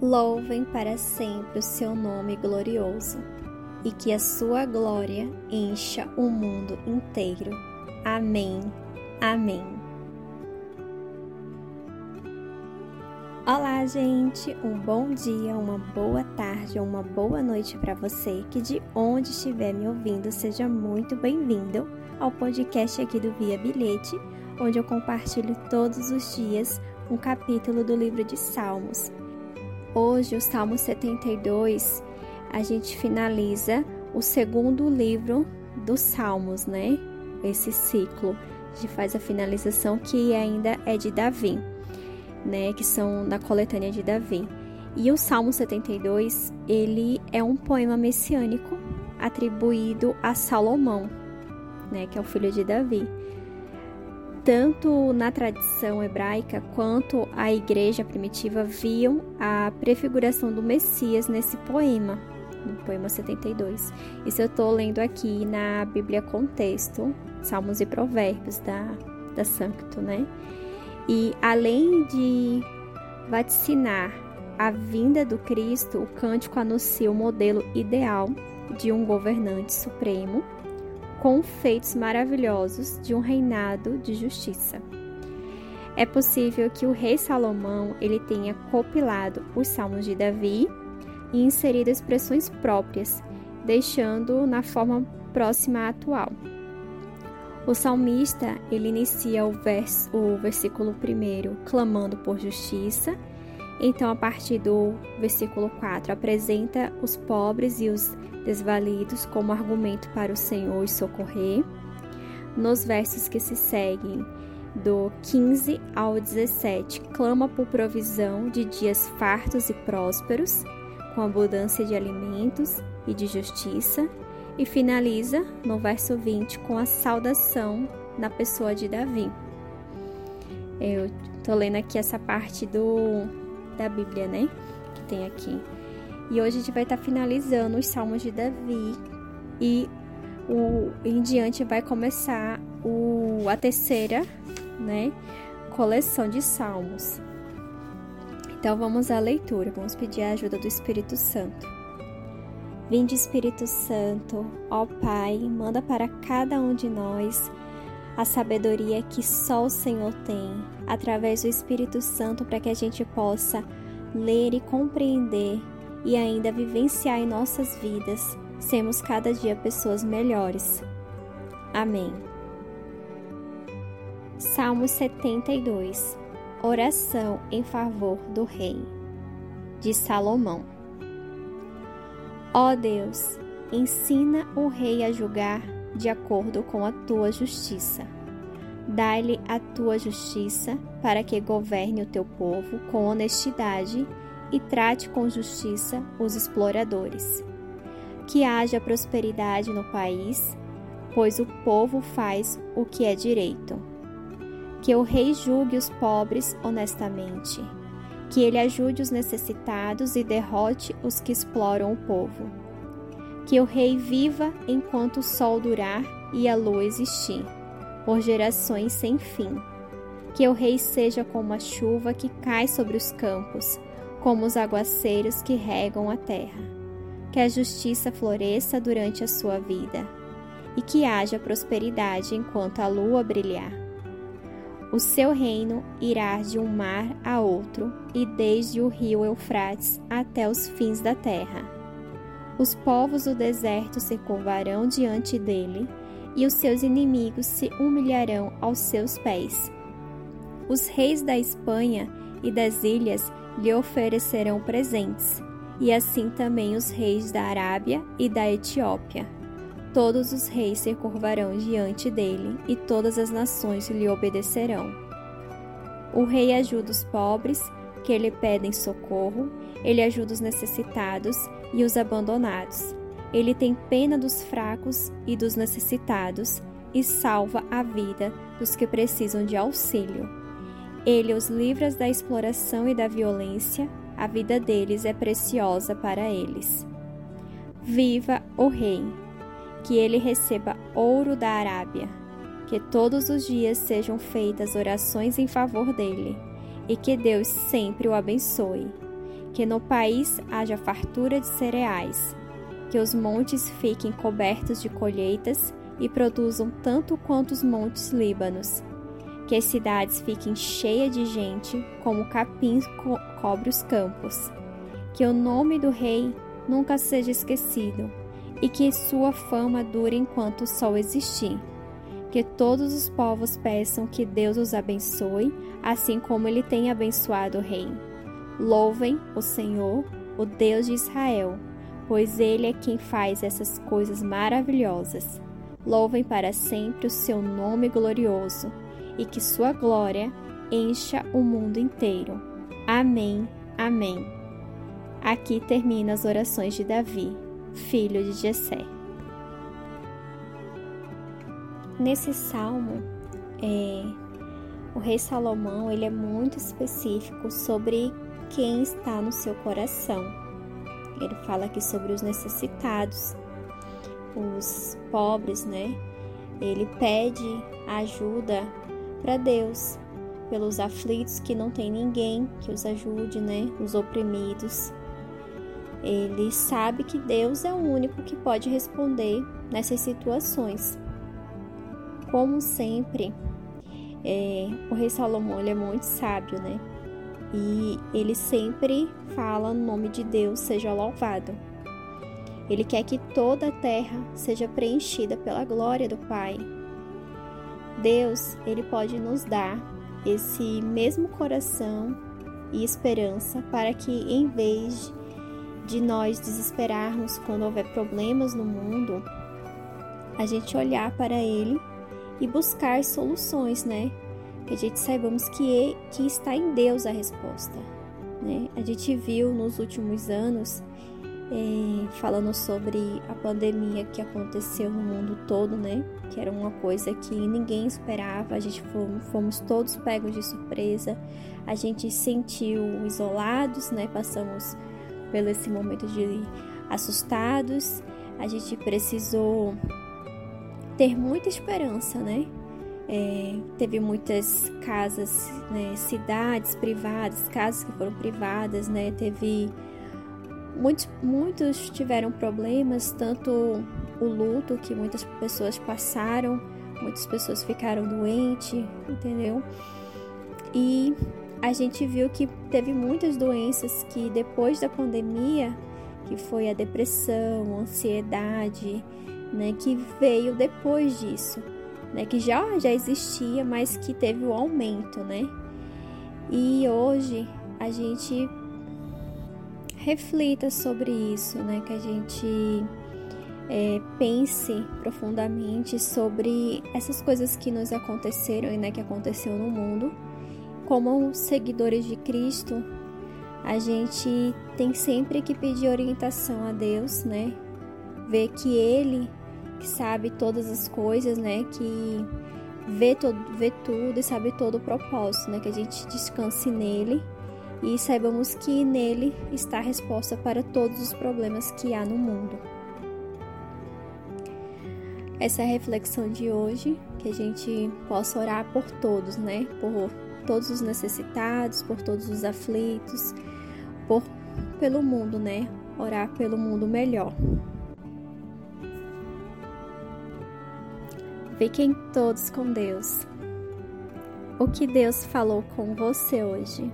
Louvem para sempre o seu nome glorioso e que a sua glória encha o mundo inteiro. Amém. Amém. Olá, gente! Um bom dia, uma boa tarde ou uma boa noite para você que de onde estiver me ouvindo, seja muito bem-vindo ao podcast aqui do Via Bilhete, onde eu compartilho todos os dias um capítulo do livro de Salmos. Hoje, o Salmo 72, a gente finaliza o segundo livro dos Salmos, né? Esse ciclo. A gente faz a finalização que ainda é de Davi, né? Que são da coletânea de Davi. E o Salmo 72, ele é um poema messiânico atribuído a Salomão, né? Que é o filho de Davi tanto na tradição hebraica quanto a igreja primitiva viam a prefiguração do Messias nesse poema, no poema 72. Isso eu estou lendo aqui na Bíblia Contexto, Salmos e Provérbios da, da Sancto, né? E além de vaticinar a vinda do Cristo, o cântico anuncia o modelo ideal de um governante supremo com feitos maravilhosos de um reinado de justiça. É possível que o rei Salomão ele tenha compilado os salmos de Davi e inserido expressões próprias, deixando na forma próxima à atual. O salmista ele inicia o, vers, o versículo 1 clamando por justiça. Então, a partir do versículo 4, apresenta os pobres e os desvalidos como argumento para o Senhor e socorrer. Nos versos que se seguem, do 15 ao 17, clama por provisão de dias fartos e prósperos, com abundância de alimentos e de justiça, e finaliza no verso 20 com a saudação na pessoa de Davi. Eu tô lendo aqui essa parte do da Bíblia, né? Que tem aqui. E hoje a gente vai estar tá finalizando os Salmos de Davi e o em diante vai começar o, a terceira, né, coleção de salmos. Então vamos à leitura, vamos pedir a ajuda do Espírito Santo. Vinde Espírito Santo, ó Pai, manda para cada um de nós a sabedoria que só o Senhor tem, através do Espírito Santo, para que a gente possa ler e compreender e ainda vivenciar em nossas vidas, sermos cada dia pessoas melhores. Amém. Salmo 72 Oração em favor do Rei de Salomão. Ó Deus, ensina o Rei a julgar de acordo com a tua justiça. Dá-lhe a tua justiça para que governe o teu povo com honestidade e trate com justiça os exploradores. Que haja prosperidade no país, pois o povo faz o que é direito. Que o rei julgue os pobres honestamente. Que ele ajude os necessitados e derrote os que exploram o povo. Que o rei viva enquanto o sol durar e a lua existir, por gerações sem fim. Que o rei seja como a chuva que cai sobre os campos como os aguaceiros que regam a terra. Que a justiça floresça durante a sua vida e que haja prosperidade enquanto a lua brilhar. O seu reino irá de um mar a outro e desde o rio Eufrates até os fins da terra. Os povos do deserto se curvarão diante dele e os seus inimigos se humilharão aos seus pés. Os reis da Espanha e das ilhas lhe oferecerão presentes, e assim também os reis da Arábia e da Etiópia. Todos os reis se curvarão diante dele, e todas as nações lhe obedecerão. O rei ajuda os pobres, que lhe pedem socorro, ele ajuda os necessitados e os abandonados. Ele tem pena dos fracos e dos necessitados e salva a vida dos que precisam de auxílio. Ele os livra da exploração e da violência, a vida deles é preciosa para eles. Viva o Rei! Que ele receba ouro da Arábia, que todos os dias sejam feitas orações em favor dele, e que Deus sempre o abençoe. que no país haja fartura de cereais, que os montes fiquem cobertos de colheitas e produzam tanto quanto os montes Líbanos, que as cidades fiquem cheias de gente, como o capim co cobre os campos, que o nome do rei nunca seja esquecido e que sua fama dure enquanto o sol existir. Que todos os povos peçam que Deus os abençoe, assim como ele tem abençoado o rei. Louvem o Senhor, o Deus de Israel, pois ele é quem faz essas coisas maravilhosas. Louvem para sempre o seu nome glorioso e que sua glória encha o mundo inteiro. Amém. Amém. Aqui termina as orações de Davi, filho de Jessé. Nesse salmo, é, o rei Salomão ele é muito específico sobre quem está no seu coração. Ele fala aqui sobre os necessitados, os pobres, né? Ele pede ajuda para Deus pelos aflitos que não tem ninguém que os ajude, né? Os oprimidos. Ele sabe que Deus é o único que pode responder nessas situações. Como sempre, é, o rei Salomão ele é muito sábio, né? E ele sempre fala no nome de Deus seja louvado. Ele quer que toda a terra seja preenchida pela glória do Pai. Deus, ele pode nos dar esse mesmo coração e esperança para que em vez de nós desesperarmos quando houver problemas no mundo, a gente olhar para ele e buscar soluções, né? Que a gente saibamos que, que está em Deus a resposta. Né? A gente viu nos últimos anos, é, falando sobre a pandemia que aconteceu no mundo todo, né? Que era uma coisa que ninguém esperava, a gente fomos, fomos todos pegos de surpresa, a gente sentiu isolados, né? Passamos pelo esse momento de assustados, a gente precisou ter muita esperança, né? É, teve muitas casas, né, cidades privadas, casas que foram privadas, né? Teve muitos, muitos tiveram problemas, tanto o luto que muitas pessoas passaram, muitas pessoas ficaram doentes, entendeu? E a gente viu que teve muitas doenças que depois da pandemia, que foi a depressão, a ansiedade, né, que veio depois disso, né, que já já existia, mas que teve o um aumento, né? E hoje a gente reflita sobre isso, né, que a gente é, pense profundamente sobre essas coisas que nos aconteceram e né, que aconteceu no mundo. Como seguidores de Cristo, a gente tem sempre que pedir orientação a Deus, né? Ver que Ele que sabe todas as coisas, né? Que vê, todo, vê tudo e sabe todo o propósito, né? Que a gente descanse nele e saibamos que nele está a resposta para todos os problemas que há no mundo. Essa é a reflexão de hoje, que a gente possa orar por todos, né? Por todos os necessitados, por todos os aflitos, por pelo mundo, né? Orar pelo mundo melhor. Fiquem todos com Deus. O que Deus falou com você hoje?